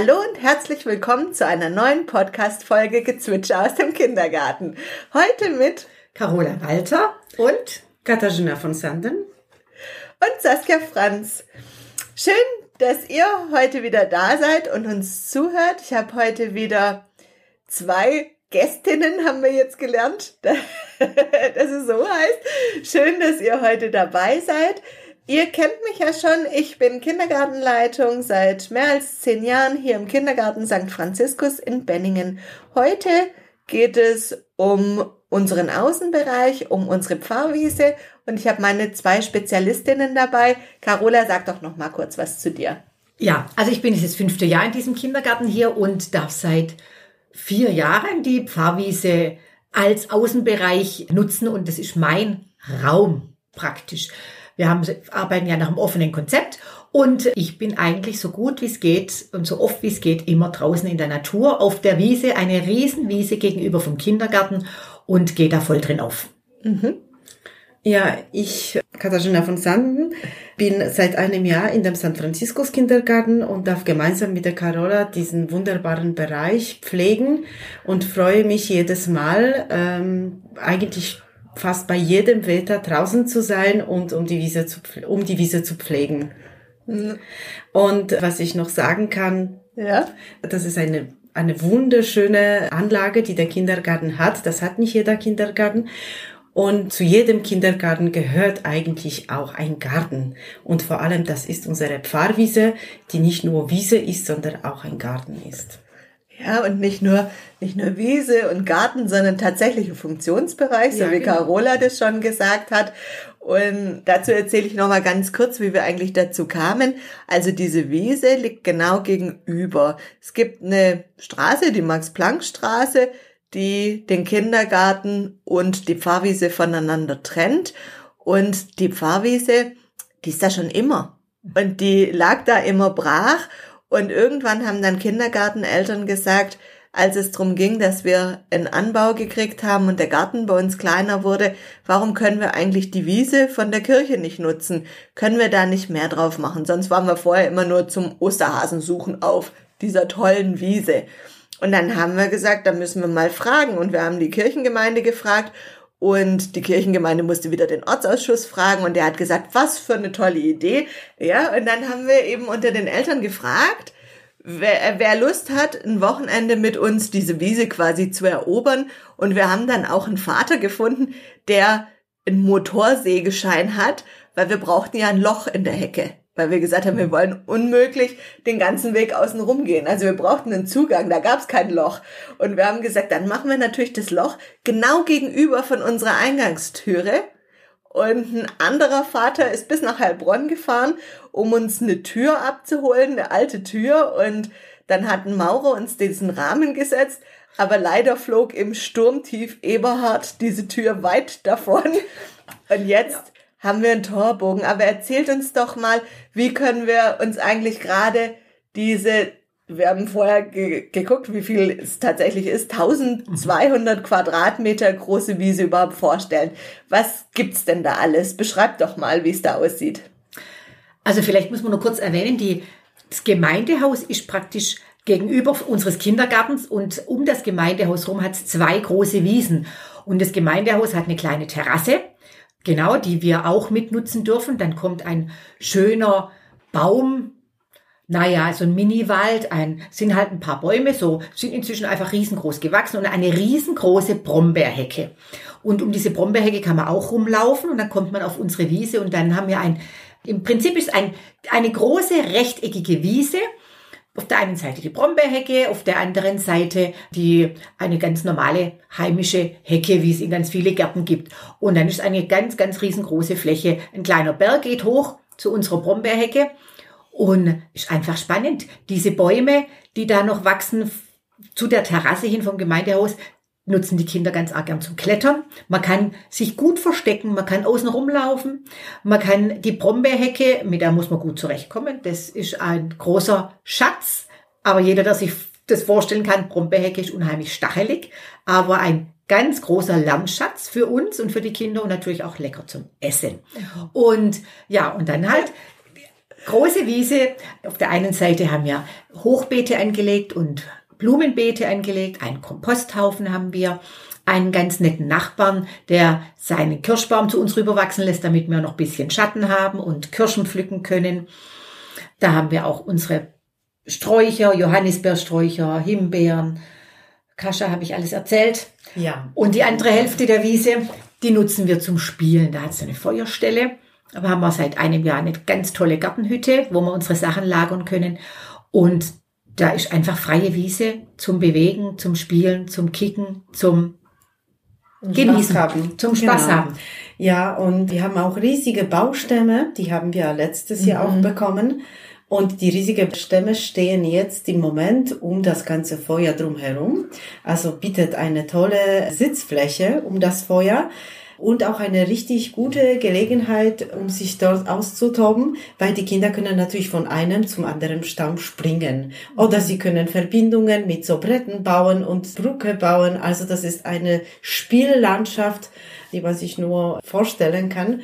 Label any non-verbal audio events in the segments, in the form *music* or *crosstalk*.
Hallo und herzlich willkommen zu einer neuen Podcast-Folge Gezwitscher aus dem Kindergarten. Heute mit Carola Walter und Katharina von Sanden und Saskia Franz. Schön, dass ihr heute wieder da seid und uns zuhört. Ich habe heute wieder zwei Gästinnen, haben wir jetzt gelernt, *laughs* dass es so heißt. Schön, dass ihr heute dabei seid. Ihr kennt mich ja schon. Ich bin Kindergartenleitung seit mehr als zehn Jahren hier im Kindergarten St. Franziskus in Benningen. Heute geht es um unseren Außenbereich, um unsere Pfarrwiese und ich habe meine zwei Spezialistinnen dabei. Carola, sag doch noch mal kurz was zu dir. Ja, also ich bin jetzt das fünfte Jahr in diesem Kindergarten hier und darf seit vier Jahren die Pfarrwiese als Außenbereich nutzen und das ist mein Raum praktisch. Wir haben, arbeiten ja nach einem offenen Konzept und ich bin eigentlich so gut wie es geht und so oft wie es geht immer draußen in der Natur auf der Wiese, eine Riesenwiese gegenüber vom Kindergarten und gehe da voll drin auf. Mhm. Ja, ich, Katharina von Sanden, bin seit einem Jahr in dem San Franciscus Kindergarten und darf gemeinsam mit der Carola diesen wunderbaren Bereich pflegen und freue mich jedes Mal, ähm, eigentlich fast bei jedem Wetter draußen zu sein und um die Wiese zu, um die Wiese zu pflegen. Mhm. Und was ich noch sagen kann, ja. das ist eine eine wunderschöne Anlage, die der Kindergarten hat. Das hat nicht jeder Kindergarten. Und zu jedem Kindergarten gehört eigentlich auch ein Garten. Und vor allem, das ist unsere Pfarrwiese, die nicht nur Wiese ist, sondern auch ein Garten ist. Ja, und nicht nur, nicht nur Wiese und Garten, sondern tatsächlich ein Funktionsbereich, so ja, wie genau. Carola das schon gesagt hat. Und dazu erzähle ich nochmal ganz kurz, wie wir eigentlich dazu kamen. Also diese Wiese liegt genau gegenüber. Es gibt eine Straße, die Max-Planck-Straße, die den Kindergarten und die Pfarrwiese voneinander trennt. Und die Pfarrwiese, die ist da schon immer. Und die lag da immer brach. Und irgendwann haben dann Kindergarteneltern gesagt, als es darum ging, dass wir einen Anbau gekriegt haben und der Garten bei uns kleiner wurde, warum können wir eigentlich die Wiese von der Kirche nicht nutzen? Können wir da nicht mehr drauf machen? Sonst waren wir vorher immer nur zum Osterhasen suchen auf dieser tollen Wiese. Und dann haben wir gesagt, da müssen wir mal fragen. Und wir haben die Kirchengemeinde gefragt und die Kirchengemeinde musste wieder den Ortsausschuss fragen und der hat gesagt, was für eine tolle Idee. Ja, und dann haben wir eben unter den Eltern gefragt, wer, wer Lust hat, ein Wochenende mit uns diese Wiese quasi zu erobern. Und wir haben dann auch einen Vater gefunden, der einen Motorsägeschein hat, weil wir brauchten ja ein Loch in der Hecke weil wir gesagt haben, wir wollen unmöglich den ganzen Weg außen rum gehen. Also wir brauchten einen Zugang, da gab es kein Loch. Und wir haben gesagt, dann machen wir natürlich das Loch genau gegenüber von unserer Eingangstüre. Und ein anderer Vater ist bis nach Heilbronn gefahren, um uns eine Tür abzuholen, eine alte Tür. Und dann hat ein Maurer uns diesen Rahmen gesetzt. Aber leider flog im Sturmtief Eberhard diese Tür weit davon. Und jetzt haben wir einen Torbogen. Aber erzählt uns doch mal, wie können wir uns eigentlich gerade diese, wir haben vorher ge geguckt, wie viel es tatsächlich ist, 1200 Quadratmeter große Wiese überhaupt vorstellen. Was gibt's denn da alles? Beschreibt doch mal, wie es da aussieht. Also vielleicht muss man nur kurz erwähnen, die, das Gemeindehaus ist praktisch gegenüber unseres Kindergartens und um das Gemeindehaus herum hat es zwei große Wiesen. Und das Gemeindehaus hat eine kleine Terrasse Genau, die wir auch mitnutzen dürfen. Dann kommt ein schöner Baum, naja, so ein Mini-Wald, ein, sind halt ein paar Bäume, so, sind inzwischen einfach riesengroß gewachsen und eine riesengroße Brombeerhecke. Und um diese Brombeerhecke kann man auch rumlaufen und dann kommt man auf unsere Wiese und dann haben wir ein, im Prinzip ist ein, eine große rechteckige Wiese auf der einen Seite die Brombeerhecke, auf der anderen Seite die, eine ganz normale heimische Hecke, wie es in ganz viele Gärten gibt. Und dann ist eine ganz, ganz riesengroße Fläche. Ein kleiner Berg geht hoch zu unserer Brombeerhecke. Und ist einfach spannend. Diese Bäume, die da noch wachsen, zu der Terrasse hin vom Gemeindehaus, nutzen die Kinder ganz arg gern zum Klettern. Man kann sich gut verstecken, man kann außen rumlaufen, man kann die Brombeerhecke, mit der muss man gut zurechtkommen. Das ist ein großer Schatz. Aber jeder, der sich das vorstellen kann, Brombeerhecke ist unheimlich stachelig, aber ein ganz großer Lernschatz für uns und für die Kinder und natürlich auch lecker zum Essen. Und ja, und dann halt große Wiese. Auf der einen Seite haben wir Hochbeete angelegt und Blumenbeete angelegt. Einen Komposthaufen haben wir. Einen ganz netten Nachbarn, der seinen Kirschbaum zu uns rüberwachsen lässt, damit wir noch ein bisschen Schatten haben und Kirschen pflücken können. Da haben wir auch unsere Sträucher, Johannisbeersträucher, Himbeeren, Kascha habe ich alles erzählt. Ja. Und die andere Hälfte der Wiese, die nutzen wir zum Spielen. Da hat es eine Feuerstelle. Aber haben wir seit einem Jahr eine ganz tolle Gartenhütte, wo wir unsere Sachen lagern können. Und da ist einfach freie Wiese zum Bewegen, zum Spielen, zum Kicken, zum Genießen, haben. zum Spaß Genau. haben. Ja, und wir haben auch riesige Baustämme, die haben wir letztes Jahr auch bekommen. Und die riesigen Stämme stehen jetzt im Moment um das ganze Feuer drumherum. Also bietet eine tolle Sitzfläche um das Feuer und auch eine richtig gute Gelegenheit, um sich dort auszutoben, weil die Kinder können natürlich von einem zum anderen Stamm springen. Oder sie können Verbindungen mit so Bretten bauen und Brücke bauen. Also das ist eine Spiellandschaft, die man sich nur vorstellen kann.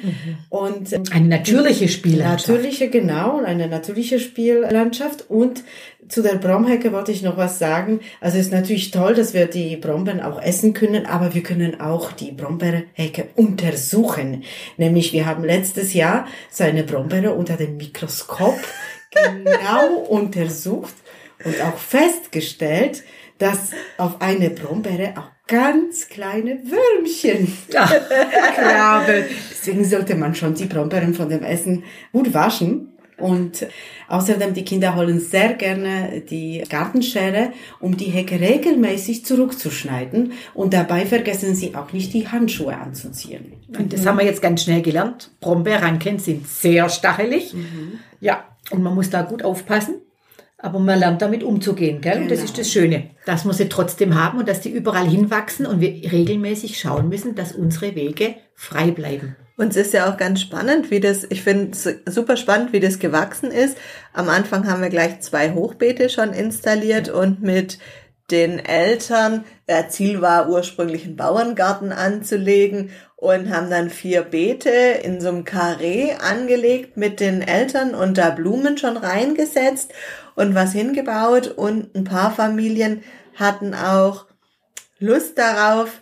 Und ähm, Eine natürliche Spiellandschaft. Natürliche, genau, eine natürliche Spiellandschaft. Und zu der Bromhecke wollte ich noch was sagen. Also es ist natürlich toll, dass wir die Brombeeren auch essen können, aber wir können auch die Brombeerhecke untersuchen. Nämlich wir haben letztes Jahr so eine Brombeere unter dem Mikroskop *laughs* genau untersucht und auch festgestellt, dass auf eine Brombeere auch ganz kleine Würmchen *laughs* krabbeln. Deswegen sollte man schon die Brombeeren von dem Essen gut waschen. Und außerdem, die Kinder holen sehr gerne die Gartenschere, um die Hecke regelmäßig zurückzuschneiden. Und dabei vergessen sie auch nicht, die Handschuhe anzuziehen. Und das haben wir jetzt ganz schnell gelernt. Brombeerranken sind sehr stachelig. Ja, und man muss da gut aufpassen. Aber man lernt damit umzugehen, gell? Und das Genau. ist das Schöne, dass wir sie trotzdem haben und dass die überall hinwachsen und wir regelmäßig schauen müssen, dass unsere Wege frei bleiben. Und es ist ja auch ganz spannend, wie das, ich finde es super spannend, wie das gewachsen ist. Am Anfang haben wir gleich zwei Hochbeete schon installiert und mit den Eltern, der Ziel war ursprünglich einen Bauerngarten anzulegen und haben dann vier Beete in so einem Karree angelegt mit den Eltern und da Blumen schon reingesetzt und was hingebaut und ein paar Familien hatten auch Lust darauf,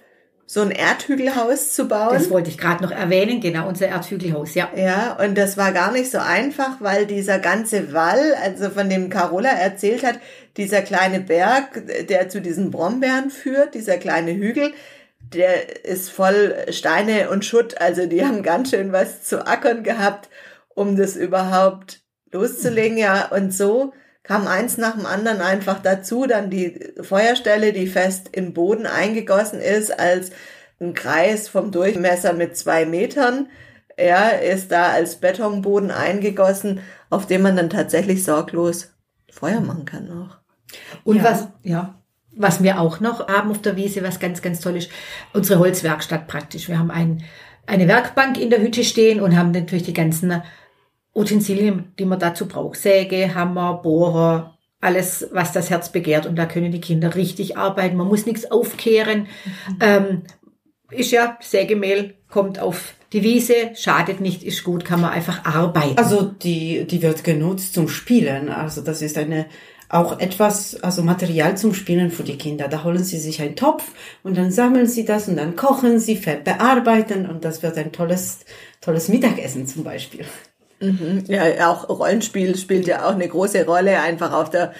so ein Erdhügelhaus zu bauen. Das wollte ich gerade noch erwähnen, genau, unser Erdhügelhaus, ja. Ja, und das war gar nicht so einfach, weil dieser ganze Wall, also von dem Carola erzählt hat, dieser kleine Berg, der zu diesen Brombeeren führt, dieser kleine Hügel, der ist voll Steine und Schutt. Also die haben ganz schön was zu ackern gehabt, um das überhaupt loszulegen. Ja, und so kam eins nach dem anderen einfach dazu. Dann die Feuerstelle, die fest in Boden eingegossen ist, als ein Kreis vom Durchmesser mit zwei Metern. Er ist da als Betonboden eingegossen, auf dem man dann tatsächlich sorglos Feuer machen kann auch. Und Ja. was, ja, was wir auch noch haben auf der Wiese, was ganz, ganz toll ist, unsere Holzwerkstatt praktisch. Wir haben ein, eine Werkbank in der Hütte stehen und haben natürlich die ganzen Utensilien, die man dazu braucht. Säge, Hammer, Bohrer, alles, was das Herz begehrt. Und da können die Kinder richtig arbeiten. Man muss nichts aufkehren. Ähm, ist ja, Sägemehl kommt auf die Wiese, schadet nicht, ist gut, kann man einfach arbeiten. Also die, die wird genutzt zum Spielen. Also das ist eine auch etwas, also Material zum Spielen für die Kinder. Da holen sie sich einen Topf und dann sammeln sie das und dann kochen sie, bearbeiten und das wird ein tolles, tolles Mittagessen zum Beispiel. Ja, auch Rollenspiel spielt ja auch eine große Rolle, einfach auf der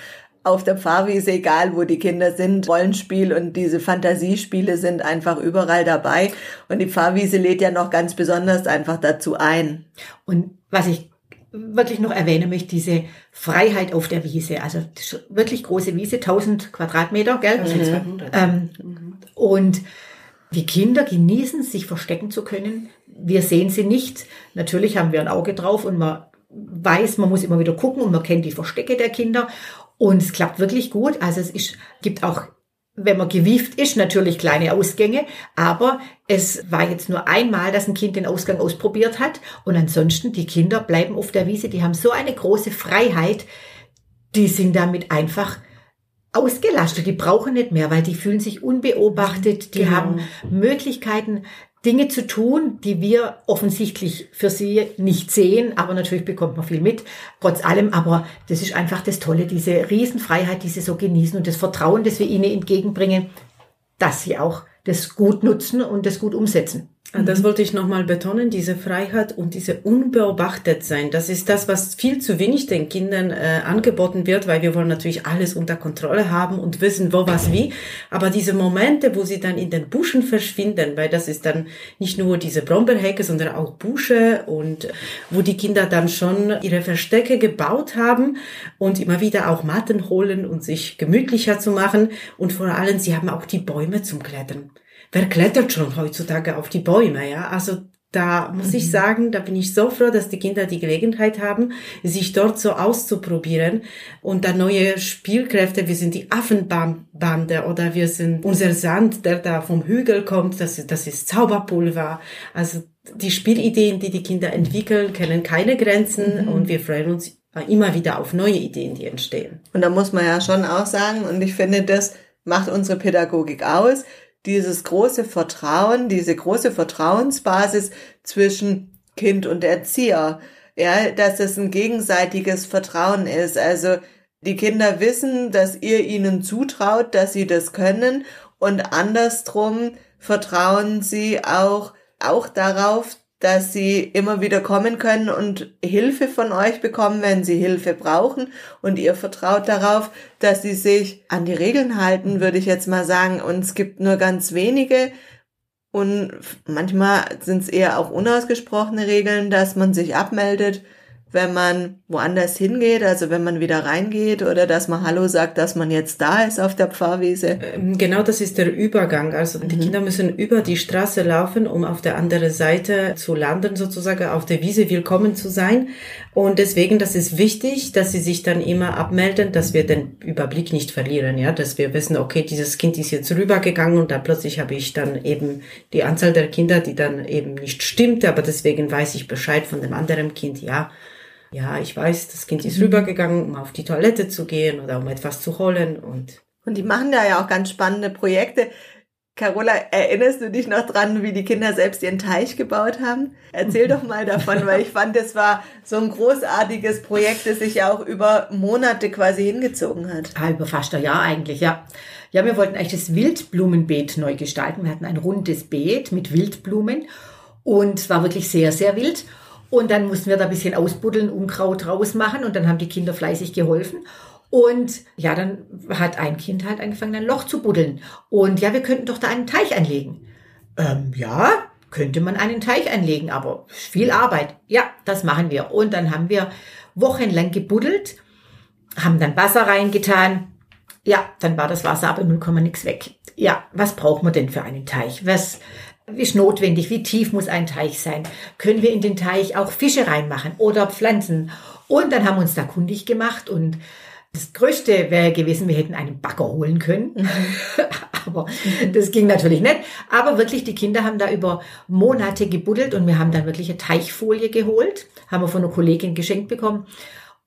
auf der Pfarrwiese, egal wo die Kinder sind, Rollenspiel und diese Fantasiespiele sind einfach überall dabei. Und die Pfarrwiese lädt ja noch ganz besonders einfach dazu ein. Und was ich wirklich noch erwähnen möchte, diese Freiheit auf der Wiese. Also wirklich große Wiese, 1000 Quadratmeter, gell? 1200. Ähm, Und die Kinder genießen, sich verstecken zu können. Wir sehen sie nicht. Natürlich haben wir ein Auge drauf und man weiß, man muss immer wieder gucken und man kennt die Verstecke der Kinder. Und es klappt wirklich gut. Also es ist, gibt auch, wenn man gewieft ist, natürlich kleine Ausgänge. Aber es war jetzt nur einmal, dass ein Kind den Ausgang ausprobiert hat. Und ansonsten, die Kinder bleiben auf der Wiese. Die haben so eine große Freiheit. Die sind damit einfach ausgelastet. Die brauchen nicht mehr, weil die fühlen sich unbeobachtet. Die Genau. haben Möglichkeiten, Dinge zu tun, die wir offensichtlich für sie nicht sehen, aber natürlich bekommt man viel mit, trotz allem. Aber das ist einfach das Tolle, diese Riesenfreiheit, die sie so genießen und das Vertrauen, das wir ihnen entgegenbringen, dass sie auch das gut nutzen und das gut umsetzen. Ah, das wollte ich nochmal betonen, diese Freiheit und diese unbeobachtet sein. Das ist das, was viel zu wenig den Kindern äh, angeboten wird, weil wir wollen natürlich alles unter Kontrolle haben und wissen, wo was wie. Aber diese Momente, wo sie dann in den Buschen verschwinden, weil das ist dann nicht nur diese Brombeerhecke, sondern auch Busche und wo die Kinder dann schon ihre Verstecke gebaut haben und immer wieder auch Matten holen und sich gemütlicher zu machen. Und vor allem, sie haben auch die Bäume zum Klettern wer klettert schon heutzutage auf die Bäume, ja? Also da muss mhm. ich sagen, da bin ich so froh, dass die Kinder die Gelegenheit haben, sich dort so auszuprobieren und da neue Spielkräfte, wir sind die Affenbande oder wir sind unser Sand, der da vom Hügel kommt, das ist, das ist Zauberpulver. Also die Spielideen, die die Kinder entwickeln, kennen keine Grenzen mhm. und wir freuen uns immer wieder auf neue Ideen, die entstehen. Und da muss man ja schon auch sagen, und ich finde, das macht unsere Pädagogik aus, dieses große Vertrauen, diese große Vertrauensbasis zwischen Kind und Erzieher. Ja, dass es ein gegenseitiges Vertrauen ist. Also die Kinder wissen, dass ihr ihnen zutraut, dass sie das können und andersrum vertrauen sie auch, auch darauf, dass sie immer wieder kommen können und Hilfe von euch bekommen, wenn sie Hilfe brauchen. Und ihr vertraut darauf, dass sie sich an die Regeln halten, würde ich jetzt mal sagen. Und es gibt nur ganz wenige. Und manchmal sind es eher auch unausgesprochene Regeln, dass man sich abmeldet wenn man woanders hingeht, also wenn man wieder reingeht oder dass man Hallo sagt, dass man jetzt da ist auf der Pfarrwiese? Ähm, genau, das ist der Übergang. Also die mhm. Kinder müssen über die Straße laufen, um auf der anderen Seite zu landen, sozusagen auf der Wiese willkommen zu sein. Und deswegen, das ist wichtig, dass sie sich dann immer abmelden, dass wir den Überblick nicht verlieren, ja, dass wir wissen, okay, dieses Kind ist jetzt rübergegangen und dann plötzlich habe ich dann eben die Anzahl der Kinder, die dann eben nicht stimmt, aber deswegen weiß ich Bescheid von dem anderen Kind, ja ja, ich weiß, das Kind ist rübergegangen, um auf die Toilette zu gehen oder um etwas zu holen und und die machen da ja auch ganz spannende Projekte. Carola, erinnerst du dich noch dran, wie die Kinder selbst ihren Teich gebaut haben? Erzähl doch mal davon, weil ich fand, das war so ein großartiges Projekt, das sich ja auch über Monate quasi hingezogen hat. Ah, über fast ein Jahr eigentlich, ja. Ja, wir wollten eigentlich das Wildblumenbeet neu gestalten. Wir hatten ein rundes Beet mit Wildblumen und es war wirklich sehr, sehr wild. Und dann mussten wir da ein bisschen ausbuddeln, Unkraut rausmachen und dann haben die Kinder fleißig geholfen. Und ja, dann hat ein Kind halt angefangen, ein Loch zu buddeln. Und ja, wir könnten doch da einen Teich anlegen. Ähm, ja, könnte man einen Teich anlegen, aber viel Arbeit. Ja, das machen wir. Und dann haben wir wochenlang gebuddelt, haben dann Wasser reingetan. Ja, dann war das Wasser aber 0, nix weg. Ja, was braucht man denn für einen Teich? Was ist notwendig? Wie tief muss ein Teich sein? Können wir in den Teich auch Fische reinmachen oder Pflanzen? Und dann haben wir uns da kundig gemacht und das Größte wäre gewesen, wir hätten einen Bagger holen können. *laughs* Aber das ging natürlich nicht. Aber wirklich, die Kinder haben da über Monate gebuddelt und wir haben dann wirklich eine Teichfolie geholt. Haben wir von einer Kollegin geschenkt bekommen.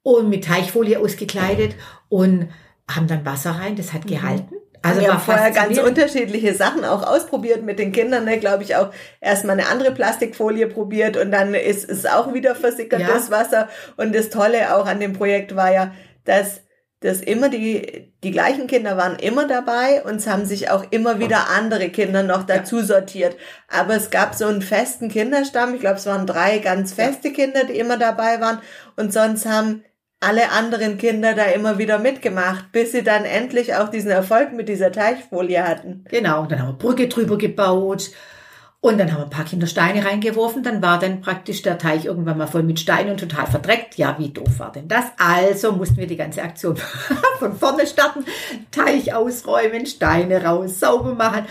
Und mit Teichfolie ausgekleidet und haben dann Wasser rein. Das hat mhm. gehalten. Also wir haben vorher ganz unterschiedliche Sachen auch ausprobiert mit den Kindern, ne, glaube ich auch erstmal eine andere Plastikfolie probiert und dann ist es auch wieder versickertes ja. Wasser. Und das Tolle auch an dem Projekt war ja, dass dass immer die, die gleichen Kinder waren immer dabei und es haben sich auch immer wieder andere Kinder noch dazu sortiert. Aber es gab so einen festen Kinderstamm. Ich glaube, es waren drei ganz feste Kinder, die immer dabei waren. Und sonst haben alle anderen Kinder da immer wieder mitgemacht, bis sie dann endlich auch diesen Erfolg mit dieser Teichfolie hatten. Genau, und dann haben wir Brücke drüber gebaut und dann haben wir ein paar Kinder Steine reingeworfen. Dann war dann praktisch der Teich irgendwann mal voll mit Steinen und total verdreckt. Ja, wie doof war denn das? Also mussten wir die ganze Aktion *laughs* von vorne starten. Teich ausräumen, Steine raus, sauber machen.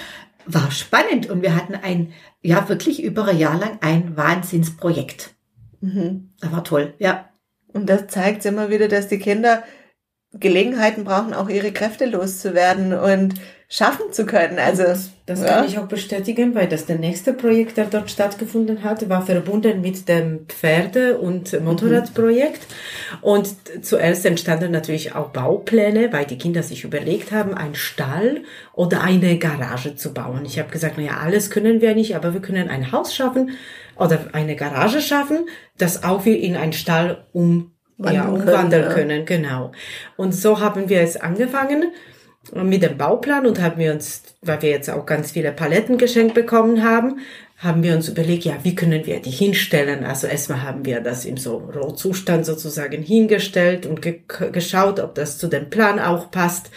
War spannend und wir hatten ein, ja, wirklich über ein Jahr lang ein Wahnsinnsprojekt. Mhm. Das war toll, ja. Und das zeigt immer wieder, dass die Kinder Gelegenheiten brauchen, auch ihre Kräfte loszuwerden. Und schaffen zu können. Also das ja. kann ich auch bestätigen, weil das der nächste Projekt, der dort stattgefunden hat, war verbunden mit dem Pferde- und Motorradprojekt. Mhm. Und zuerst entstanden natürlich auch Baupläne, weil die Kinder sich überlegt haben, einen Stall oder eine Garage zu bauen. Ich habe gesagt, naja, alles können wir nicht, aber wir können ein Haus schaffen oder eine Garage schaffen, das auch wir in einen Stall um ja, umwandeln können, können, genau. Und so haben wir es angefangen mit dem Bauplan und haben wir uns, weil wir jetzt auch ganz viele Paletten geschenkt bekommen haben, haben wir uns überlegt, ja, wie können wir die hinstellen? Also erstmal haben wir das im so Rohzustand sozusagen hingestellt und ge geschaut, ob das zu dem Plan auch passt.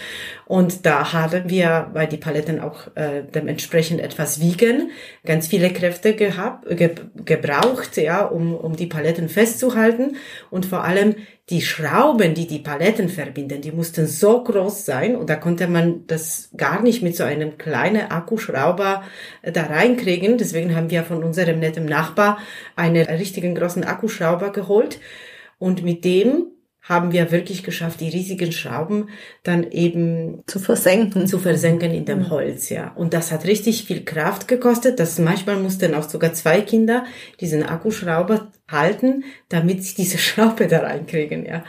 Und da haben wir, weil die Paletten auch äh, dementsprechend etwas wiegen, ganz viele Kräfte gehabt, ge gebraucht, ja, um, um die Paletten festzuhalten. Und vor allem die Schrauben, die die Paletten verbinden, die mussten so groß sein und da konnte man das gar nicht mit so einem kleinen Akkuschrauber äh, da reinkriegen. Deswegen haben wir von unserem netten Nachbar einen richtigen großen Akkuschrauber geholt und mit dem haben wir wirklich geschafft, die riesigen Schrauben dann eben zu versenken. Zu versenken in dem Holz, ja. Und das hat richtig viel Kraft gekostet. Das manchmal mussten auch sogar zwei Kinder diesen Akkuschrauber halten, damit sie diese *laughs* Schraube da reinkriegen, ja.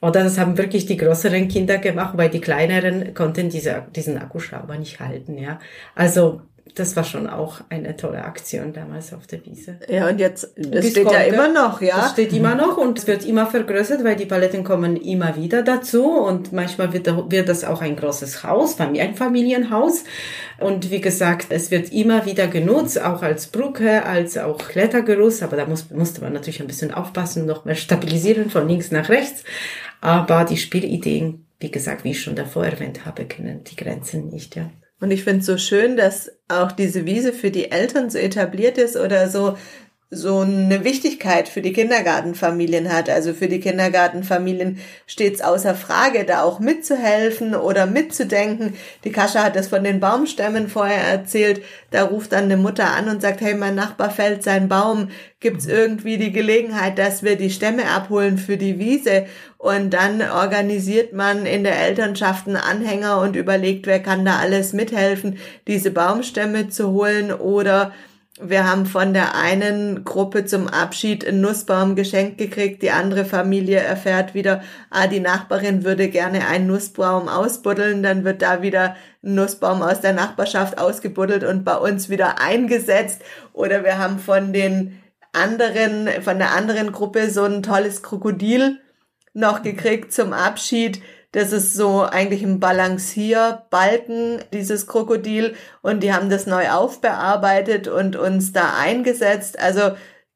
Oder das haben wirklich die größeren Kinder gemacht, weil die kleineren konnten diese, diesen Akkuschrauber nicht halten, ja. Also, das war schon auch eine tolle Aktion damals auf der Wiese. Ja, und jetzt, das steht heute, ja immer noch, ja. Das steht immer noch und es wird immer vergrößert, weil die Paletten kommen immer wieder dazu und manchmal wird, wird das auch ein großes Haus, ein Familienhaus. Und wie gesagt, es wird immer wieder genutzt, auch als Brücke, als auch Klettergerüst, aber da muss, musste man natürlich ein bisschen aufpassen, noch mehr stabilisieren von links nach rechts. Aber die Spielideen, wie gesagt, wie ich schon davor erwähnt habe, kennen die Grenzen nicht, ja. Und ich finde es so schön, dass auch diese Wiese für die Eltern so etabliert ist oder so, so eine Wichtigkeit für die Kindergartenfamilien hat. Also für die Kindergartenfamilien steht es außer Frage, da auch mitzuhelfen oder mitzudenken. Die Kascha hat das von den Baumstämmen vorher erzählt. Da ruft dann eine Mutter an und sagt, hey, mein Nachbar fällt sein Baum. Gibt's irgendwie die Gelegenheit, dass wir die Stämme abholen für die Wiese? Und dann organisiert man in der Elternschaft einen Anhänger und überlegt, wer kann da alles mithelfen, diese Baumstämme zu holen oder wir haben von der einen Gruppe zum Abschied einen Nussbaum geschenkt gekriegt. Die andere Familie erfährt wieder, ah, die Nachbarin würde gerne einen Nussbaum ausbuddeln. Dann wird da wieder ein Nussbaum aus der Nachbarschaft ausgebuddelt und bei uns wieder eingesetzt. Oder wir haben von den anderen, von der anderen Gruppe so ein tolles Krokodil noch gekriegt zum Abschied das ist so eigentlich ein Balancierbalken, dieses Krokodil. Und die haben das neu aufbearbeitet und uns da eingesetzt. Also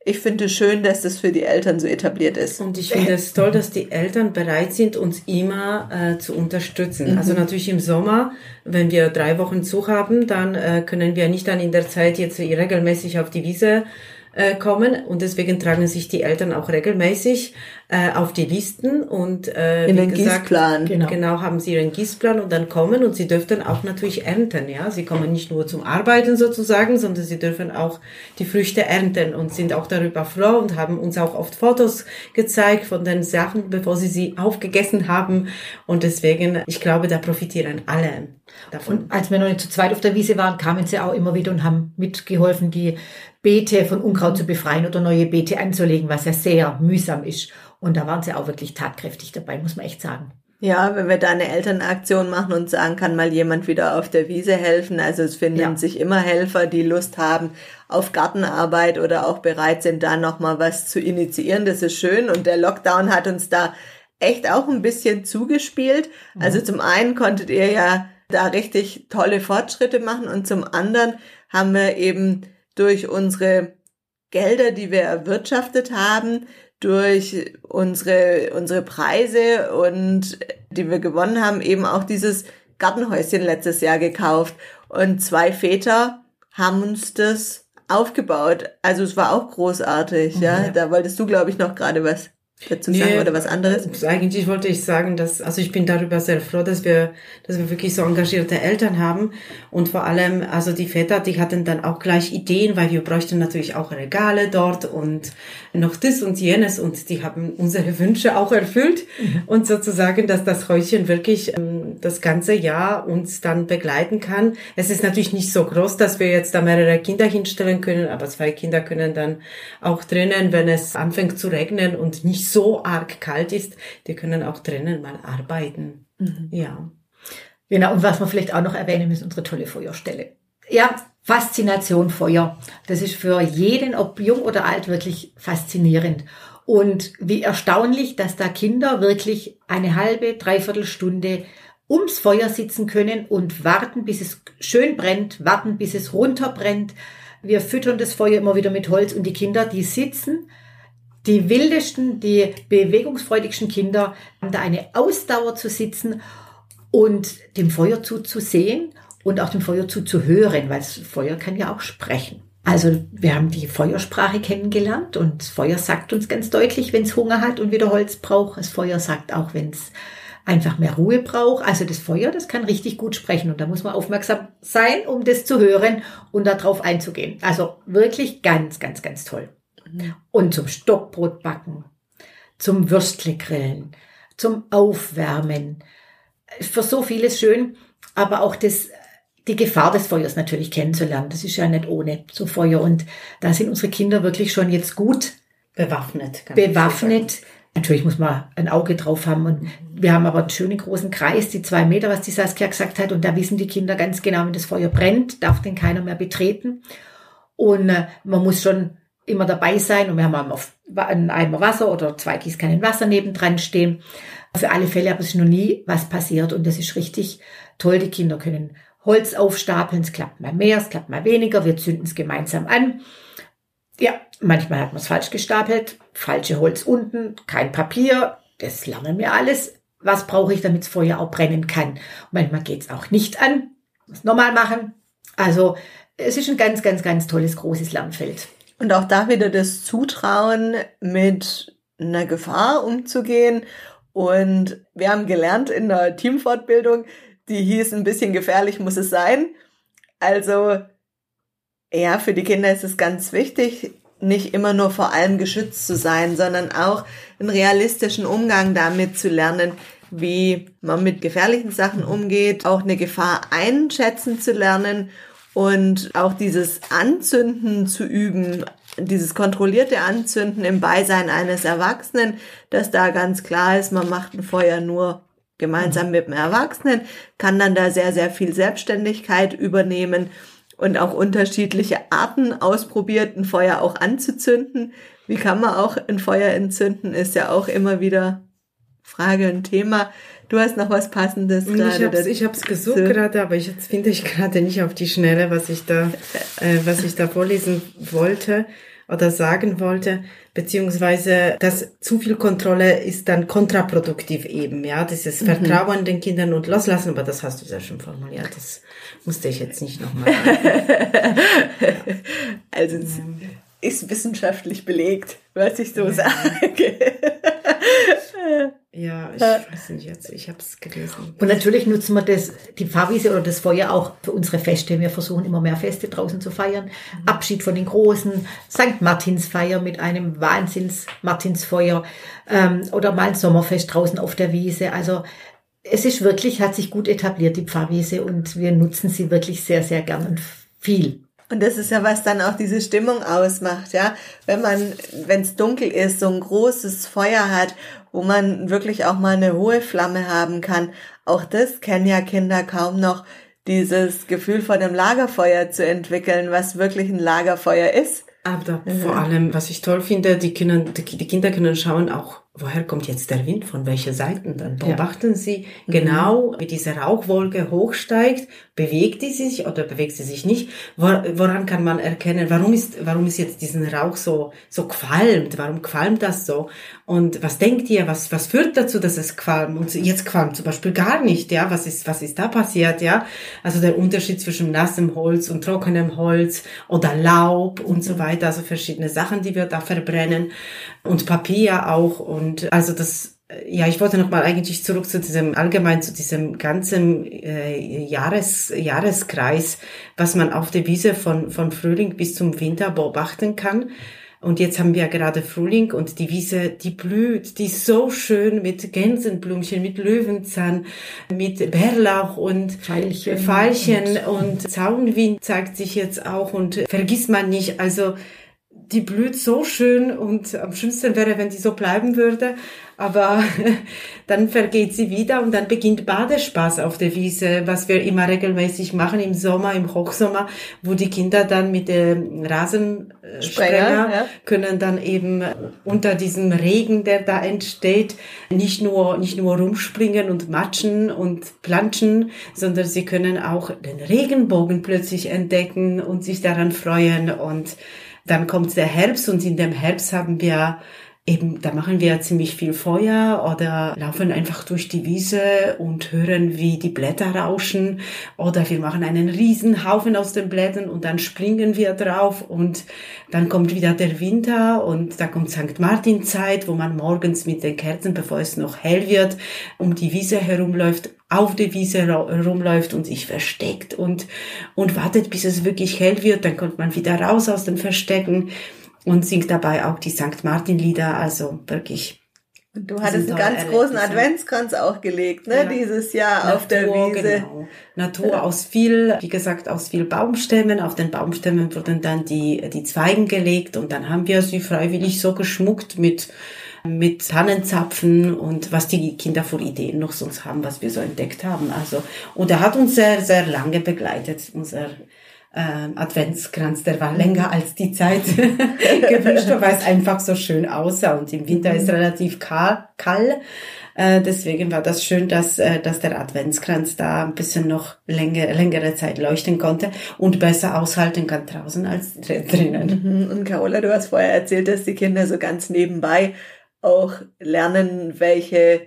ich finde es schön, dass das für die Eltern so etabliert ist. Und ich finde es toll, dass die Eltern bereit sind, uns immer äh, zu unterstützen. Mhm. Also natürlich im Sommer, wenn wir drei Wochen Zug haben, dann äh, können wir nicht dann in der Zeit jetzt regelmäßig auf die Wiese äh, kommen und deswegen tragen sich die Eltern auch regelmäßig äh, auf die Listen und äh, in den gesagt, Gießplan. Genau. genau haben sie ihren Gießplan und dann kommen und sie dürfen auch natürlich ernten. Ja, sie kommen nicht nur zum Arbeiten sozusagen, sondern sie dürfen auch die Früchte ernten und sind auch darüber froh und haben uns auch oft Fotos gezeigt von den Sachen, bevor sie sie aufgegessen haben und deswegen, ich glaube, da profitieren alle davon. Und als wir noch nicht zu zweit auf der Wiese waren, kamen sie auch immer wieder und haben mitgeholfen, die Beete von Unkraut zu befreien oder neue Beete anzulegen, was ja sehr mühsam ist. Und da waren sie auch wirklich tatkräftig dabei, muss man echt sagen. Ja, wenn wir da eine Elternaktion machen und sagen, kann mal jemand wieder auf der Wiese helfen. Also es finden ja. sich immer Helfer, die Lust haben auf Gartenarbeit oder auch bereit sind, da nochmal was zu initiieren. Das ist schön. Und der Lockdown hat uns da echt auch ein bisschen zugespielt. Mhm. Also zum einen konntet ihr ja da richtig tolle Fortschritte machen und zum anderen haben wir eben durch unsere Gelder, die wir erwirtschaftet haben, durch unsere, unsere Preise und die wir gewonnen haben, eben auch dieses Gartenhäuschen letztes Jahr gekauft. Und zwei Väter haben uns das aufgebaut. Also es war auch großartig, mhm. ja. Da wolltest du, glaube ich, noch gerade was dazu sagen nee, oder was anderes? Eigentlich wollte ich sagen, dass, also ich bin darüber sehr froh, dass wir, dass wir wirklich so engagierte Eltern haben und vor allem, also die Väter, die hatten dann auch gleich Ideen, weil wir bräuchten natürlich auch Regale dort und noch das und jenes und die haben unsere Wünsche auch erfüllt mhm. und sozusagen, dass das Häuschen wirklich ähm, das ganze Jahr uns dann begleiten kann. Es ist natürlich nicht so groß, dass wir jetzt da mehrere Kinder hinstellen können, aber zwei Kinder können dann auch drinnen, wenn es anfängt zu regnen und nicht so arg kalt ist, die können auch drinnen mal arbeiten. Mhm. Ja. Genau, und was wir vielleicht auch noch erwähnen müssen, unsere tolle Feuerstelle. Ja, Faszination Feuer. Das ist für jeden, ob jung oder alt, wirklich faszinierend. Und wie erstaunlich, dass da Kinder wirklich eine halbe, dreiviertel Stunde ums Feuer sitzen können und warten, bis es schön brennt, warten, bis es runterbrennt. Wir füttern das Feuer immer wieder mit Holz und die Kinder, die sitzen die wildesten, die bewegungsfreudigsten Kinder haben da eine Ausdauer zu sitzen und dem Feuer zuzusehen und auch dem Feuer zuzuhören, weil das Feuer kann ja auch sprechen. Also wir haben die Feuersprache kennengelernt und das Feuer sagt uns ganz deutlich, wenn es Hunger hat und wieder Holz braucht. Das Feuer sagt auch, wenn es einfach mehr Ruhe braucht. Also das Feuer, das kann richtig gut sprechen und da muss man aufmerksam sein, um das zu hören und darauf einzugehen. Also wirklich ganz, ganz, ganz toll. Und zum Stockbrot backen, zum Würstle grillen, zum Aufwärmen. Für so vieles schön, aber auch das, die Gefahr des Feuers natürlich kennenzulernen. Das ist ja nicht ohne so Feuer. Und da sind unsere Kinder wirklich schon jetzt gut bewaffnet. Bewaffnet. Natürlich muss man ein Auge drauf haben. Und wir haben aber einen schönen großen Kreis, die zwei Meter, was die Saskia gesagt hat. Und da wissen die Kinder ganz genau, wenn das Feuer brennt, darf den keiner mehr betreten. Und äh, man muss schon immer dabei sein und wir haben einen Eimer Wasser oder zwei Gießkannen Wasser nebendran stehen. Für alle Fälle aber es noch nie was passiert und das ist richtig toll. Die Kinder können Holz aufstapeln, es klappt mal mehr, es klappt mal weniger, wir zünden es gemeinsam an. Ja, manchmal hat man es falsch gestapelt, falsche Holz unten, kein Papier, das lernen wir alles. Was brauche ich, damit das Feuer auch brennen kann? manchmal geht es auch nicht an, muss nochmal machen. Also es ist ein ganz, ganz, ganz tolles, großes Lernfeld. Und auch da wieder das Zutrauen, mit einer Gefahr umzugehen. Und wir haben gelernt in der Teamfortbildung, die hieß ein bisschen gefährlich muss es sein. Also, ja, für die Kinder ist es ganz wichtig, nicht immer nur vor allem geschützt zu sein, sondern auch einen realistischen Umgang damit zu lernen, wie man mit gefährlichen Sachen umgeht, auch eine Gefahr einschätzen zu lernen und auch dieses Anzünden zu üben, dieses kontrollierte Anzünden im Beisein eines Erwachsenen, dass da ganz klar ist, man macht ein Feuer nur gemeinsam mit dem Erwachsenen, kann dann da sehr, sehr viel Selbstständigkeit übernehmen und auch unterschiedliche Arten ausprobiert, ein Feuer auch anzuzünden. Wie kann man auch ein Feuer entzünden, ist ja auch immer wieder Frage und Thema. Du hast noch was Passendes gerade. Ich habe es gesucht gerade, aber jetzt finde ich gerade nicht auf die Schnelle, was ich da, äh, was ich da vorlesen wollte oder sagen wollte, beziehungsweise dass zu viel Kontrolle ist dann kontraproduktiv eben, ja, dieses mhm. Vertrauen mhm. den Kindern und loslassen, aber das hast du sehr schön formuliert, das musste ich jetzt nicht nochmal. *laughs* also es ist wissenschaftlich belegt, was ich so ja. sage. Ja, ich weiß nicht jetzt, ich habe es gelesen. Und natürlich nutzen wir das, die Pfarrwiese oder das Feuer auch für unsere Feste. Wir versuchen immer mehr Feste draußen zu feiern. Mhm. Abschied von den Großen, St. Martinsfeier mit einem Wahnsinns-Martinsfeuer ähm, oder mal ein Sommerfest draußen auf der Wiese. Also es ist wirklich, hat sich gut etabliert, die Pfarrwiese, und wir nutzen sie wirklich sehr, sehr gern und viel. Und das ist ja, was dann auch diese Stimmung ausmacht, ja. Wenn man, wenn es dunkel ist, so ein großes Feuer hat, wo man wirklich auch mal eine hohe Flamme haben kann. Auch das kennen ja Kinder kaum noch, dieses Gefühl von einem Lagerfeuer zu entwickeln, was wirklich ein Lagerfeuer ist. Aber mhm. vor allem, was ich toll finde, die, können, die Kinder können schauen auch, woher kommt jetzt der Wind, von welcher Seite. Dann beobachten ja. sie mhm. genau, wie diese Rauchwolke hochsteigt, bewegt die sich oder bewegt sie sich nicht. Woran kann man erkennen, warum ist, warum ist jetzt diesen Rauch so, so qualmt? Warum qualmt das so? Und was denkt ihr, was, was führt dazu, dass es qualmt? Und jetzt qualmt zum Beispiel gar nicht, ja? Was ist, was ist da passiert, ja? Also der Unterschied zwischen nassem Holz und trockenem Holz oder Laub und so weiter. Also verschiedene Sachen, die wir da verbrennen und Papier auch und Und also das ja, ich wollte noch mal eigentlich zurück zu diesem allgemein zu diesem ganzen äh, Jahres Jahreskreis, was man auf der Wiese von von Frühling bis zum Winter beobachten kann. Und jetzt haben wir gerade Frühling und die Wiese, die blüht, die ist so schön mit Gänsenblümchen, mit Löwenzahn, mit Bärlauch und Veilchen, Veilchen und, und Zaunwind zeigt sich jetzt auch und vergisst man nicht. Also die blüht so schön und am schönsten wäre, wenn die so bleiben würde aber *laughs* dann vergeht sie wieder und dann beginnt Badespaß auf der Wiese, was wir immer regelmäßig machen im Sommer, im Hochsommer, wo die Kinder dann mit dem Rasensprenger ja. können dann eben unter diesem Regen, der da entsteht, nicht nur, nicht nur rumspringen und matschen und planschen, sondern sie können auch den Regenbogen plötzlich entdecken und sich daran freuen und dann kommt der Herbst und in dem Herbst haben wir eben, da machen wir ziemlich viel Feuer oder laufen einfach durch die Wiese und hören, wie die Blätter rauschen oder wir machen einen Riesenhaufen aus den Blättern und dann springen wir drauf und dann kommt wieder der Winter und da kommt St. Martin Zeit, wo man morgens mit den Kerzen, bevor es noch hell wird, um die Wiese herumläuft auf der Wiese rumläuft und sich versteckt und, und wartet, bis es wirklich hell wird. Dann kommt man wieder raus aus den Verstecken und singt dabei auch die St. Martin-Lieder, also wirklich. Und du hattest einen ganz großen Adventskranz auch gelegt, ne, ja. dieses Jahr Natur, auf der Wiese. Genau. Natur aus viel, wie gesagt, aus viel Baumstämmen. Auf den Baumstämmen wurden dann die, die Zweigen gelegt und dann haben wir sie freiwillig so geschmuckt mit, mit Tannenzapfen und was die Kinder für Ideen noch sonst haben, was wir so entdeckt haben. Also, und er hat uns sehr, sehr lange begleitet, unser äh, Adventskranz, der war länger als die Zeit *laughs* gewünscht, weil es einfach so schön aussah. Und im Winter ist mhm. relativ kal, kalt. Äh, deswegen war das schön, dass, äh, dass der Adventskranz da ein bisschen noch länger, längere Zeit leuchten konnte und besser aushalten kann draußen als drinnen. Mhm. Und Carola, du hast vorher erzählt, dass die Kinder so ganz nebenbei auch lernen, welche,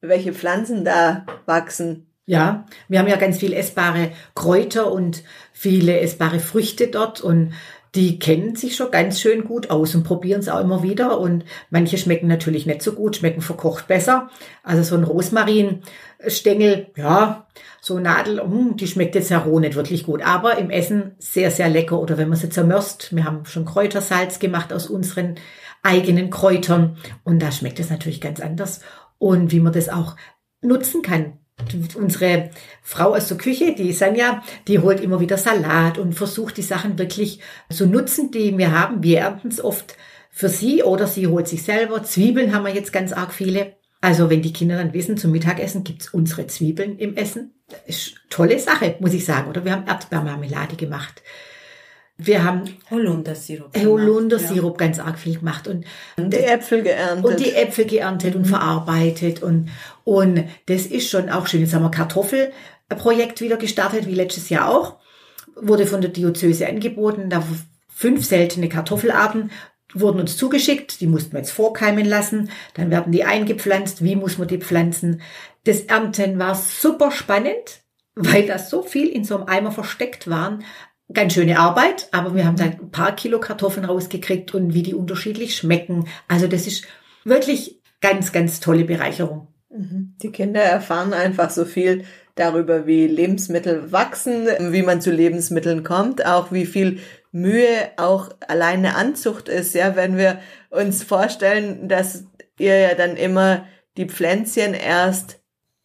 welche Pflanzen da wachsen. Ja, wir haben ja ganz viel essbare Kräuter und viele essbare Früchte dort und die kennen sich schon ganz schön gut aus und probieren es auch immer wieder. Und manche schmecken natürlich nicht so gut, schmecken verkocht besser. Also so ein Rosmarinstängel, ja, so Nadel, hm, die schmeckt jetzt ja roh nicht wirklich gut. Aber im Essen sehr, sehr lecker. Oder wenn man sie zermörst, wir haben schon Kräutersalz gemacht aus unseren eigenen Kräutern. Und da schmeckt es natürlich ganz anders. Und wie man das auch nutzen kann unsere Frau aus der Küche, die Sanja, die holt immer wieder Salat und versucht die Sachen wirklich zu nutzen, die wir haben. Wir ernten es oft für sie oder sie holt sich selber. Zwiebeln haben wir jetzt ganz arg viele. Also wenn die Kinder dann wissen, zum Mittagessen gibt's unsere Zwiebeln im Essen. Ist tolle Sache, muss ich sagen. Oder wir haben Erdbeermarmelade gemacht. Wir haben Holundersirup. Holundersirup ja. ganz arg viel gemacht und, und die Äpfel geerntet. Und die Äpfel geerntet mhm. und verarbeitet und, und das ist schon auch schön. Jetzt haben wir Kartoffelprojekt wieder gestartet, wie letztes Jahr auch. Wurde von der Diözese angeboten. Da fünf seltene Kartoffelarten wurden uns zugeschickt. Die mussten wir jetzt vorkeimen lassen. Dann werden die eingepflanzt. Wie muss man die pflanzen? Das Ernten war super spannend, weil da so viel in so einem Eimer versteckt waren ganz schöne Arbeit, aber wir haben da ein paar Kilo Kartoffeln rausgekriegt und wie die unterschiedlich schmecken. Also das ist wirklich ganz, ganz tolle Bereicherung. Mhm. Die Kinder erfahren einfach so viel darüber, wie Lebensmittel wachsen, wie man zu Lebensmitteln kommt, auch wie viel Mühe auch alleine Anzucht ist, ja, wenn wir uns vorstellen, dass ihr ja dann immer die Pflänzchen erst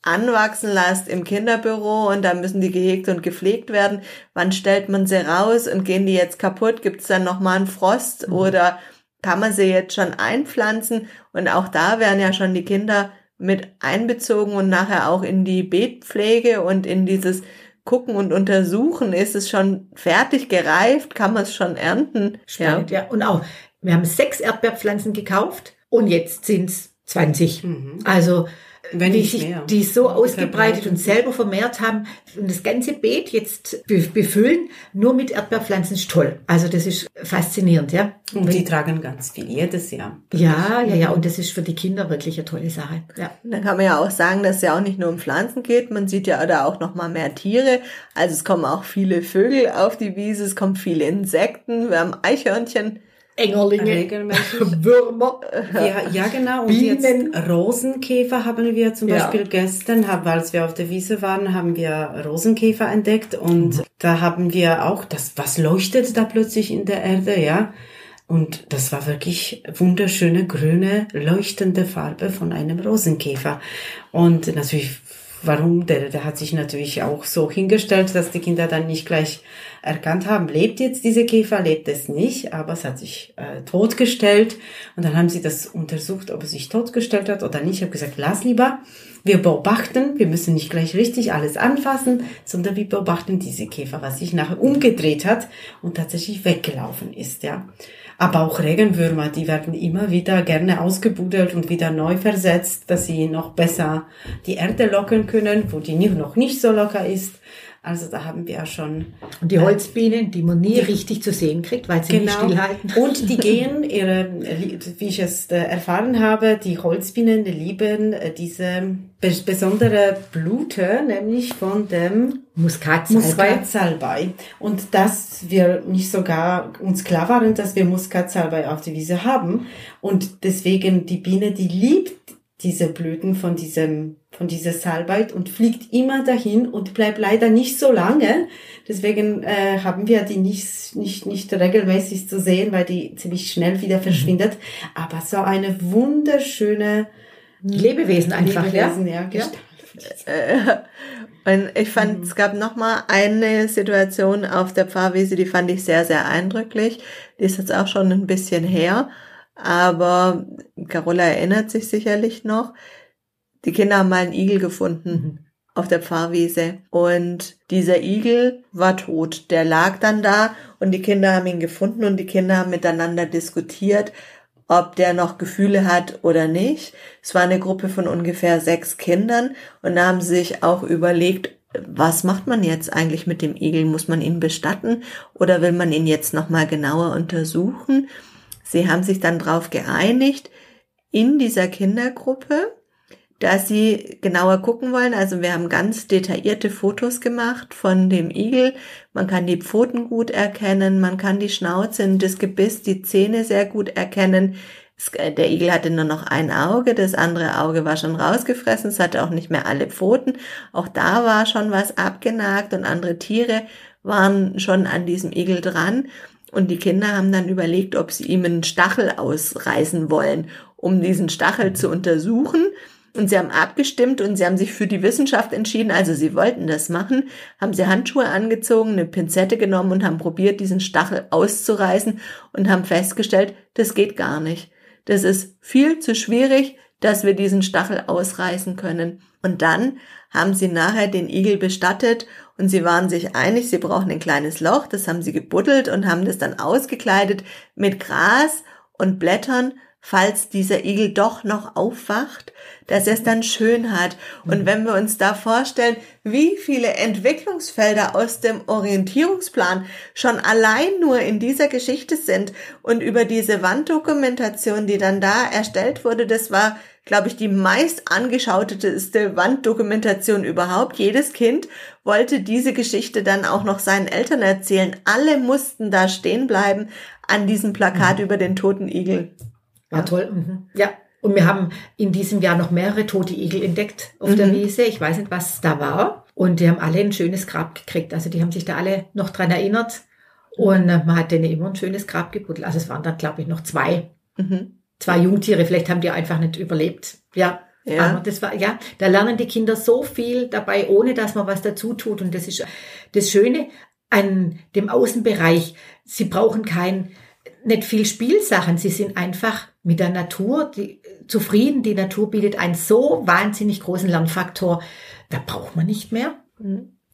anwachsen lasst im Kinderbüro und da müssen die gehegt und gepflegt werden. Wann stellt man sie raus und gehen die jetzt kaputt? Gibt es dann nochmal einen Frost mhm. oder kann man sie jetzt schon einpflanzen? Und auch da werden ja schon die Kinder mit einbezogen und nachher auch in die Beetpflege und in dieses Gucken und Untersuchen. Ist es schon fertig gereift? Kann man es schon ernten? Spannend, ja. ja. Und auch, wir haben sechs Erdbeerpflanzen gekauft und jetzt sind es 20. Mhm. Also wenn die sich mehr. die so ausgebreitet und selber vermehrt haben und das ganze Beet jetzt befüllen, nur mit Erdbeerpflanzen ist toll. Also das ist faszinierend, ja. Und die tragen ganz viel jedes Jahr. Ja, ja, ja. Und das ist für die Kinder wirklich eine tolle Sache. Ja. Dann kann man ja auch sagen, dass es ja auch nicht nur um Pflanzen geht. Man sieht ja da auch noch mal mehr Tiere. Also es kommen auch viele Vögel auf die Wiese, es kommen viele Insekten. Wir haben Eichhörnchen Engerlinge. *laughs* Würmer. Ja, ja, genau. Und Bienen. jetzt Rosenkäfer haben wir zum Ja. Beispiel gestern, haben, als wir auf der Wiese waren, haben wir Rosenkäfer entdeckt und da haben wir auch das, was leuchtet da plötzlich in der Erde, ja? Und das war wirklich wunderschöne grüne leuchtende Farbe von einem Rosenkäfer. Und natürlich, warum? Der, der hat sich natürlich auch so hingestellt, dass die Kinder dann nicht gleich erkannt haben, lebt jetzt diese Käfer, lebt es nicht, aber es hat sich äh, totgestellt. Und dann haben sie das untersucht, ob es sich totgestellt hat oder nicht. Ich habe gesagt, lass lieber, wir beobachten, wir müssen nicht gleich richtig alles anfassen, sondern wir beobachten diese Käfer, was sich nachher umgedreht hat und tatsächlich weggelaufen ist, ja. Aber auch Regenwürmer, die werden immer wieder gerne ausgebuddelt und wieder neu versetzt, dass sie noch besser die Erde lockern können, wo die noch nicht so locker ist. Also da haben wir ja schon Und die Holzbienen, die man nie richtig zu sehen kriegt, weil sie nicht stillhalten. Genau. Und die *laughs* gehen ihre, wie ich es äh, erfahren habe, die Holzbienen lieben äh, diese besondere Blüte, nämlich von dem Muskatsalbei. Muskatsalbei. Und dass wir nicht sogar uns klar waren, dass wir Muskatsalbei auf der Wiese haben. Und deswegen die Biene, die liebt diese Blüten von diesem, von dieser Salbei und fliegt immer dahin und bleibt leider nicht so lange. Deswegen äh, haben wir die nicht, nicht, nicht regelmäßig zu sehen, weil die ziemlich schnell wieder verschwindet. Aber so eine wunderschöne Lebewesen einfach, Lebewesen, ja. ja, ja. Gestalt. Und ich fand, es gab noch mal eine Situation auf der Pfarrwiese, die fand ich sehr, sehr eindrücklich. Die ist jetzt auch schon ein bisschen her, aber Carola erinnert sich sicherlich noch. Die Kinder haben mal einen Igel gefunden auf der Pfarrwiese und dieser Igel war tot. Der lag dann da und die Kinder haben ihn gefunden und die Kinder haben miteinander diskutiert, ob der noch Gefühle hat oder nicht. Es war eine Gruppe von ungefähr sechs Kindern und haben sich auch überlegt, was macht man jetzt eigentlich mit dem Igel? Muss man ihn bestatten oder will man ihn jetzt nochmal genauer untersuchen? Sie haben sich dann darauf geeinigt, in dieser Kindergruppe, dass sie genauer gucken wollen. Also wir haben ganz detaillierte Fotos gemacht von dem Igel. Man kann die Pfoten gut erkennen, man kann die Schnauze und das Gebiss, die Zähne sehr gut erkennen. Äh, Der Igel hatte nur noch ein Auge, das andere Auge war schon rausgefressen, es hatte auch nicht mehr alle Pfoten. Auch da war schon was abgenagt und andere Tiere waren schon an diesem Igel dran. Und die Kinder haben dann überlegt, ob sie ihm einen Stachel ausreißen wollen, um diesen Stachel zu untersuchen. Und sie haben abgestimmt und sie haben sich für die Wissenschaft entschieden. Also sie wollten das machen, haben sie Handschuhe angezogen, eine Pinzette genommen und haben probiert, diesen Stachel auszureißen und haben festgestellt, das geht gar nicht. Das ist viel zu schwierig, dass wir diesen Stachel ausreißen können. Und dann haben sie nachher den Igel bestattet und sie waren sich einig, sie brauchen ein kleines Loch, das haben sie gebuddelt und haben das dann ausgekleidet mit Gras und Blättern, falls dieser Igel doch noch aufwacht, dass er es dann schön hat. Und wenn wir uns da vorstellen, wie viele Entwicklungsfelder aus dem Orientierungsplan schon allein nur in dieser Geschichte sind und über diese Wanddokumentation, die dann da erstellt wurde, das war, glaube ich, die meist angeschauteste Wanddokumentation überhaupt. Jedes Kind wollte diese Geschichte dann auch noch seinen Eltern erzählen. Alle mussten da stehen bleiben an diesem Plakat über den toten Igel. War toll. Mhm. Ja. Und wir haben in diesem Jahr noch mehrere tote Igel entdeckt auf der Wiese. Ich weiß nicht, was da war. Und die haben alle ein schönes Grab gekriegt. Also die haben sich da alle noch dran erinnert. Und äh, man hat denen immer ein schönes Grab gebuddelt. Also es waren dann, glaube ich, noch zwei. Mhm. Zwei Jungtiere. Vielleicht haben die einfach nicht überlebt. Ja. Ja. Aber das war, ja, da lernen die Kinder so viel dabei, ohne dass man was dazu tut. Und das ist das Schöne an dem Außenbereich. Sie brauchen kein, nicht viel Spielsachen. Sie sind einfach mit der Natur die, zufrieden. Die Natur bietet einen so wahnsinnig großen Lernfaktor. Da braucht man nicht mehr.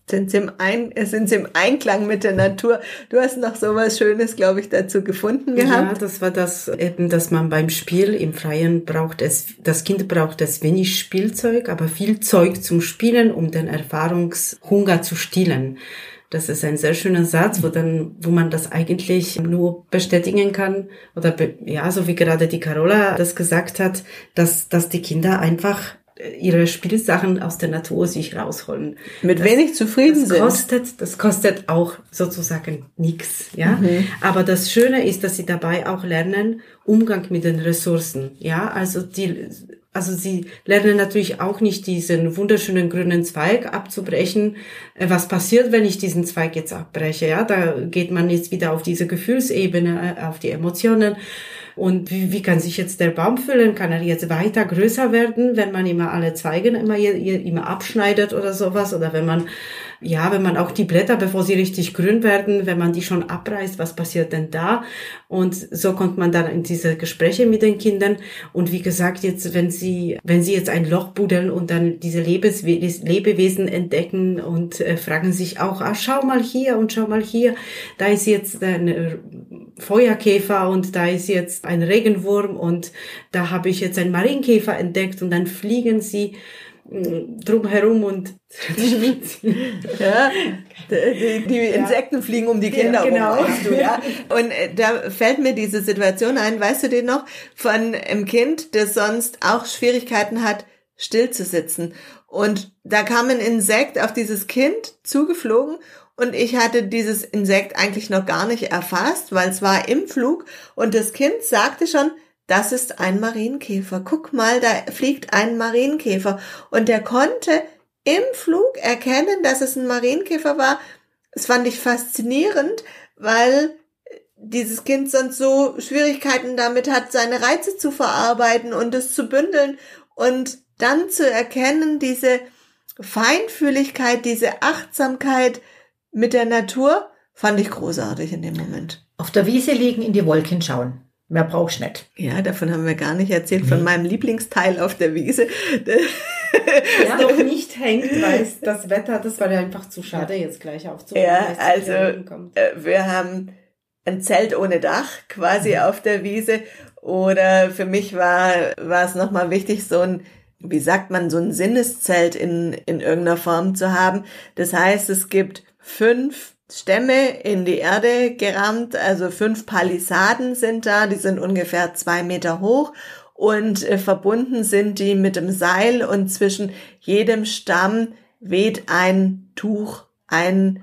Sind sie, im Ein sind sie im Einklang mit der Natur? Du hast noch so was Schönes, glaube ich, dazu gefunden Ja, gehabt. das war das eben, dass man beim Spiel im Freien braucht es, das Kind braucht es wenig Spielzeug, aber viel Zeug zum Spielen, um den Erfahrungshunger zu stillen. Das ist ein sehr schöner Satz, wo dann, wo man das eigentlich nur bestätigen kann. Oder be, ja, so wie gerade die Carola das gesagt hat, dass dass die Kinder einfach ihre Spielsachen aus der Natur sich rausholen. Mit das, wenig zufrieden das sind. Kostet, das kostet auch sozusagen nichts, ja. Mhm. Aber das Schöne ist, dass sie dabei auch lernen, Umgang mit den Ressourcen, ja. Also die, also sie lernen natürlich auch nicht diesen wunderschönen grünen Zweig abzubrechen. Äh, was passiert, wenn ich diesen Zweig jetzt abbreche? Ja, da geht man jetzt wieder auf diese Gefühlsebene, äh, auf die Emotionen. Und wie, wie kann sich jetzt der Baum füllen? Kann er jetzt weiter größer werden, wenn man immer alle Zweige immer, immer abschneidet oder sowas? Oder wenn man ja, wenn man auch die Blätter, bevor sie richtig grün werden, wenn man die schon abreißt, was passiert denn da? Und so kommt man dann in diese Gespräche mit den Kindern. Und wie gesagt, jetzt, wenn sie, wenn sie jetzt ein Loch buddeln und dann diese Lebewesen, Lebewesen entdecken und äh, fragen sich auch, ah, schau mal hier und schau mal hier, da ist jetzt ein Feuerkäfer und da ist jetzt ein Regenwurm und da habe ich jetzt einen Marienkäfer entdeckt und dann fliegen sie drumherum und *laughs* ja, die, die Insekten ja. fliegen um die Kinder ja, genau. rum. Du, ja? *laughs* Und äh, da fällt mir diese Situation ein, weißt du den noch, von einem Kind, das sonst auch Schwierigkeiten hat, still zu sitzen. Und da kam ein Insekt auf dieses Kind zugeflogen und ich hatte dieses Insekt eigentlich noch gar nicht erfasst, weil es war im Flug und das Kind sagte schon, das ist ein Marienkäfer. Guck mal, da fliegt ein Marienkäfer. Und der konnte im Flug erkennen, dass es ein Marienkäfer war. Das fand ich faszinierend, weil dieses Kind sonst so Schwierigkeiten damit hat, seine Reize zu verarbeiten und es zu bündeln und dann zu erkennen, diese Feinfühligkeit, diese Achtsamkeit mit der Natur, fand ich großartig in dem Moment. Auf der Wiese liegen, in die Wolken schauen. Mehr brauchst du nicht. Ja, davon haben wir gar nicht erzählt, von meinem Lieblingsteil auf der Wiese. Das *laughs* noch nicht hängt, weil das Wetter, das war ja einfach zu schade, jetzt gleich aufzuhören. Ja, also äh, wir haben ein Zelt ohne Dach quasi mhm. auf der Wiese. Oder für mich war, war es nochmal wichtig, so ein, wie sagt man, so ein Sinneszelt in, in irgendeiner Form zu haben. Das heißt, es gibt fünf Stämme in die Erde gerammt, also fünf Palisaden sind da, die sind ungefähr zwei Meter hoch und äh, verbunden sind die mit dem Seil und zwischen jedem Stamm weht ein Tuch, ein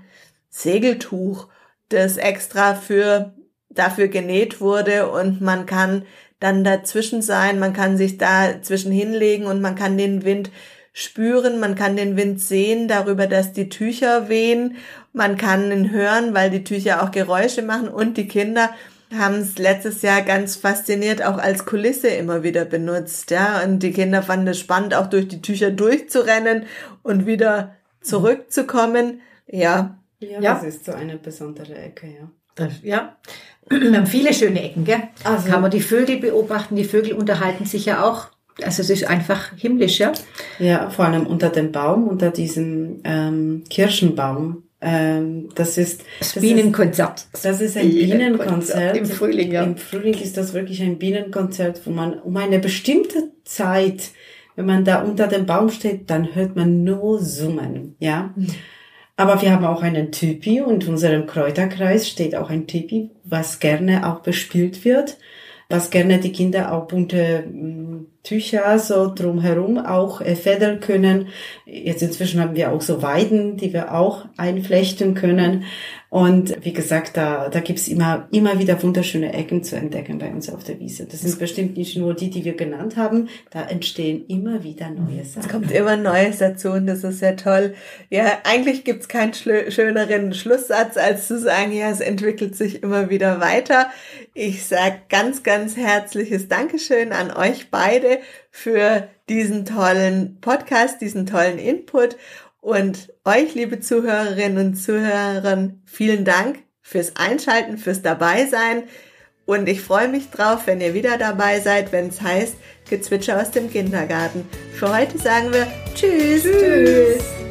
Segeltuch, das extra für dafür genäht wurde und man kann dann dazwischen sein, man kann sich da zwischen hinlegen und man kann den Wind spüren, man kann den Wind sehen darüber, dass die Tücher wehen, man kann ihn hören, weil die Tücher auch Geräusche machen und die Kinder haben es letztes Jahr ganz fasziniert auch als Kulisse immer wieder benutzt, ja, und die Kinder fanden es spannend, auch durch die Tücher durchzurennen und wieder zurückzukommen, ja. Ja, ja. das ist so eine besondere Ecke, ja. Das, ja. *clears throat* Wir haben viele schöne Ecken, gell? Also, Kann man die Vögel beobachten, die Vögel unterhalten sich ja auch also es ist einfach himmlisch, ja? Ja, vor allem unter dem Baum, unter diesem ähm, Kirschenbaum. Ähm, das ist das, das Bienenkonzert. Ist, das ist ein Bienenkonzert. Im Frühling, ja. Im Frühling ist das wirklich ein Bienenkonzert, wo man um eine bestimmte Zeit, wenn man da unter dem Baum steht, dann hört man nur Summen, ja. Mhm. Aber wir haben auch einen Typi und in unserem Kräuterkreis steht auch ein Typi, was gerne auch bespielt wird was gerne die Kinder auch bunte mm, Tücher so drumherum auch äh, fädeln können. Jetzt inzwischen haben wir auch so Weiden, die wir auch einflechten können. Und wie gesagt, da, da gibt's immer, immer wieder wunderschöne Ecken zu entdecken bei uns auf der Wiese. Das sind bestimmt nicht nur die, die wir genannt haben. Da entstehen immer wieder neue Sachen. Es kommt immer Neues dazu und das ist ja toll. Ja, eigentlich gibt's keinen schöneren Schlusssatz, als zu sagen, ja, es entwickelt sich immer wieder weiter. Ich sag ganz, ganz herzliches Dankeschön an euch beide für diesen tollen Podcast, diesen tollen Input und euch, liebe Zuhörerinnen und Zuhörer, vielen Dank fürs Einschalten, fürs Dabeisein. Und ich freue mich drauf, wenn ihr wieder dabei seid, wenn es heißt Gezwitscher aus dem Kindergarten. Für heute sagen wir Tschüss. Tschüss.